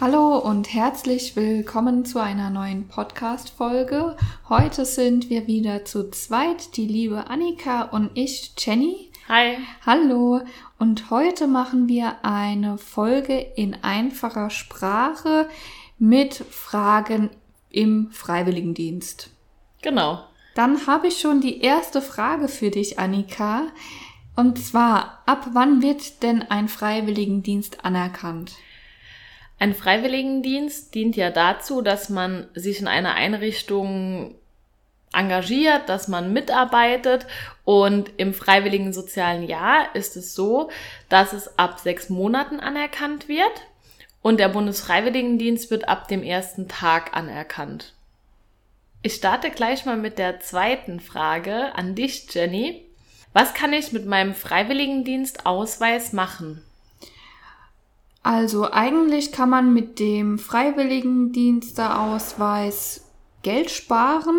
Hallo und herzlich willkommen zu einer neuen Podcast-Folge. Heute sind wir wieder zu zweit, die liebe Annika und ich, Jenny. Hi. Hallo. Und heute machen wir eine Folge in einfacher Sprache mit Fragen im Freiwilligendienst. Genau. Dann habe ich schon die erste Frage für dich, Annika. Und zwar, ab wann wird denn ein Freiwilligendienst anerkannt? Ein Freiwilligendienst dient ja dazu, dass man sich in einer Einrichtung engagiert, dass man mitarbeitet und im freiwilligen sozialen Jahr ist es so, dass es ab sechs Monaten anerkannt wird und der Bundesfreiwilligendienst wird ab dem ersten Tag anerkannt. Ich starte gleich mal mit der zweiten Frage an dich, Jenny. Was kann ich mit meinem Freiwilligendienstausweis machen? Also eigentlich kann man mit dem Freiwilligendiensteausweis Geld sparen.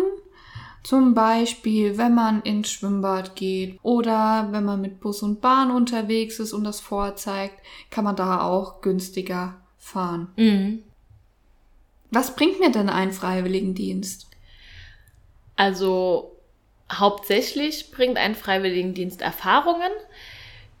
Zum Beispiel, wenn man ins Schwimmbad geht oder wenn man mit Bus und Bahn unterwegs ist und das vorzeigt, kann man da auch günstiger fahren. Mhm. Was bringt mir denn ein Freiwilligendienst? Also hauptsächlich bringt ein Freiwilligendienst Erfahrungen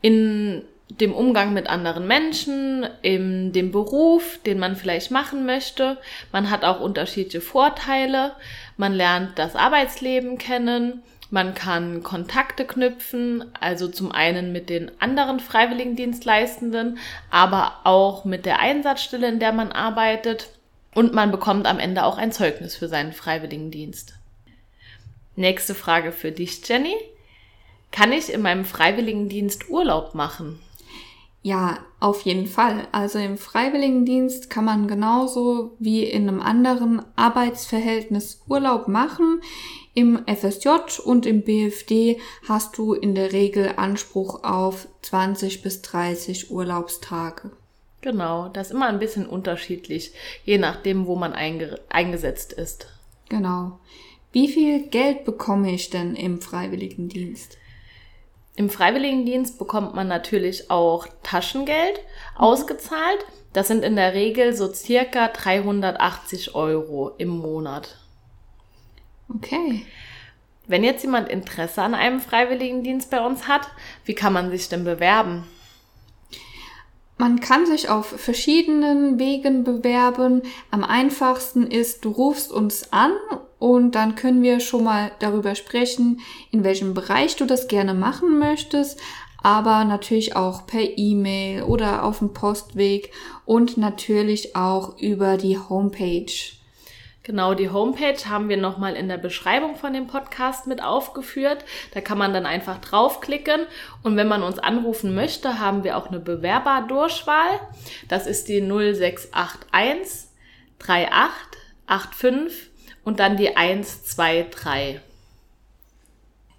in dem Umgang mit anderen Menschen, in dem Beruf, den man vielleicht machen möchte. Man hat auch unterschiedliche Vorteile. Man lernt das Arbeitsleben kennen. Man kann Kontakte knüpfen, also zum einen mit den anderen Freiwilligendienstleistenden, aber auch mit der Einsatzstelle, in der man arbeitet. Und man bekommt am Ende auch ein Zeugnis für seinen Freiwilligendienst. Nächste Frage für dich, Jenny. Kann ich in meinem Freiwilligendienst Urlaub machen? Ja, auf jeden Fall. Also im Freiwilligendienst kann man genauso wie in einem anderen Arbeitsverhältnis Urlaub machen. Im FSJ und im BFD hast du in der Regel Anspruch auf 20 bis 30 Urlaubstage. Genau, das ist immer ein bisschen unterschiedlich, je nachdem, wo man einge eingesetzt ist. Genau. Wie viel Geld bekomme ich denn im Freiwilligendienst? Im Freiwilligendienst bekommt man natürlich auch Taschengeld ausgezahlt. Das sind in der Regel so circa 380 Euro im Monat. Okay. Wenn jetzt jemand Interesse an einem Freiwilligendienst bei uns hat, wie kann man sich denn bewerben? Man kann sich auf verschiedenen Wegen bewerben. Am einfachsten ist, du rufst uns an und dann können wir schon mal darüber sprechen, in welchem Bereich du das gerne machen möchtest, aber natürlich auch per E-Mail oder auf dem Postweg und natürlich auch über die Homepage. Genau, die Homepage haben wir nochmal in der Beschreibung von dem Podcast mit aufgeführt. Da kann man dann einfach draufklicken und wenn man uns anrufen möchte, haben wir auch eine Bewerberdurchwahl. Das ist die 0681 3885 und dann die 123.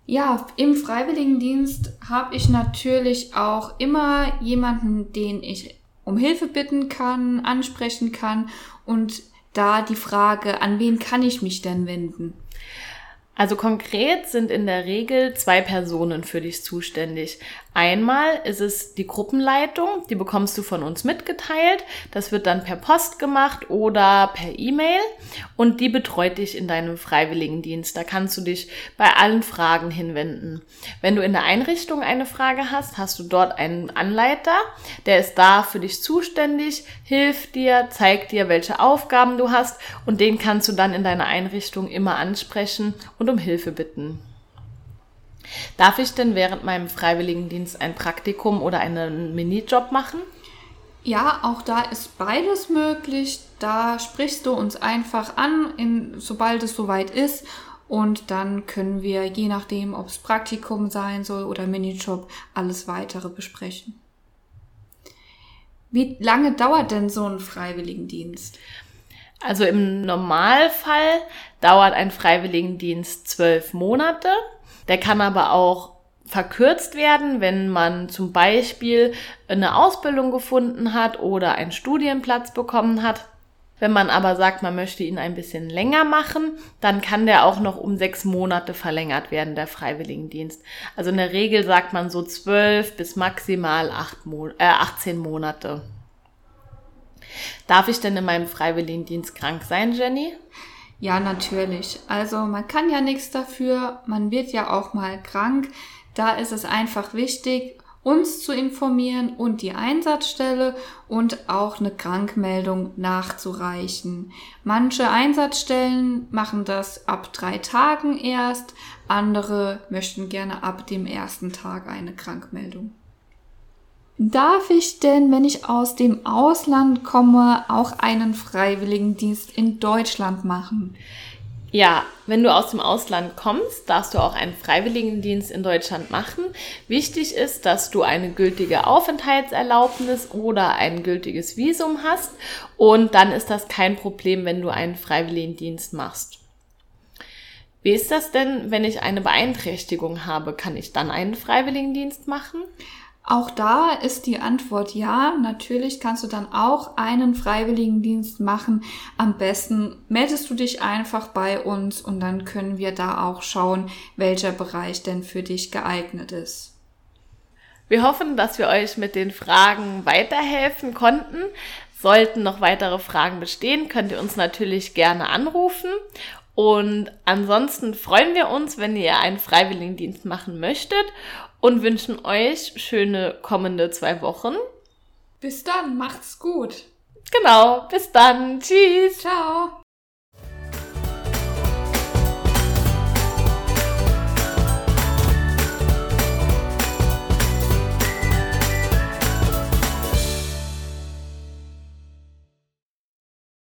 Ja, im Freiwilligendienst habe ich natürlich auch immer jemanden, den ich um Hilfe bitten kann, ansprechen kann und da die Frage, an wen kann ich mich denn wenden? Also konkret sind in der Regel zwei Personen für dich zuständig. Einmal ist es die Gruppenleitung, die bekommst du von uns mitgeteilt. Das wird dann per Post gemacht oder per E-Mail und die betreut dich in deinem Freiwilligendienst. Da kannst du dich bei allen Fragen hinwenden. Wenn du in der Einrichtung eine Frage hast, hast du dort einen Anleiter, der ist da für dich zuständig, hilft dir, zeigt dir, welche Aufgaben du hast und den kannst du dann in deiner Einrichtung immer ansprechen und um Hilfe bitten. Darf ich denn während meinem Freiwilligendienst ein Praktikum oder einen Minijob machen? Ja, auch da ist beides möglich. Da sprichst du uns einfach an, in, sobald es soweit ist. Und dann können wir, je nachdem, ob es Praktikum sein soll oder Minijob, alles weitere besprechen. Wie lange dauert denn so ein Freiwilligendienst? Also im Normalfall dauert ein Freiwilligendienst zwölf Monate. Der kann aber auch verkürzt werden, wenn man zum Beispiel eine Ausbildung gefunden hat oder einen Studienplatz bekommen hat. Wenn man aber sagt, man möchte ihn ein bisschen länger machen, dann kann der auch noch um sechs Monate verlängert werden, der Freiwilligendienst. Also in der Regel sagt man so zwölf bis maximal acht Mo äh, 18 Monate. Darf ich denn in meinem Freiwilligendienst krank sein, Jenny? Ja, natürlich. Also man kann ja nichts dafür, man wird ja auch mal krank. Da ist es einfach wichtig, uns zu informieren und die Einsatzstelle und auch eine Krankmeldung nachzureichen. Manche Einsatzstellen machen das ab drei Tagen erst, andere möchten gerne ab dem ersten Tag eine Krankmeldung. Darf ich denn, wenn ich aus dem Ausland komme, auch einen Freiwilligendienst in Deutschland machen? Ja, wenn du aus dem Ausland kommst, darfst du auch einen Freiwilligendienst in Deutschland machen. Wichtig ist, dass du eine gültige Aufenthaltserlaubnis oder ein gültiges Visum hast und dann ist das kein Problem, wenn du einen Freiwilligendienst machst. Wie ist das denn, wenn ich eine Beeinträchtigung habe? Kann ich dann einen Freiwilligendienst machen? Auch da ist die Antwort ja. Natürlich kannst du dann auch einen Freiwilligendienst machen. Am besten meldest du dich einfach bei uns und dann können wir da auch schauen, welcher Bereich denn für dich geeignet ist. Wir hoffen, dass wir euch mit den Fragen weiterhelfen konnten. Sollten noch weitere Fragen bestehen, könnt ihr uns natürlich gerne anrufen. Und ansonsten freuen wir uns, wenn ihr einen Freiwilligendienst machen möchtet und wünschen euch schöne kommende zwei Wochen. Bis dann, macht's gut. Genau, bis dann. Tschüss. Ciao.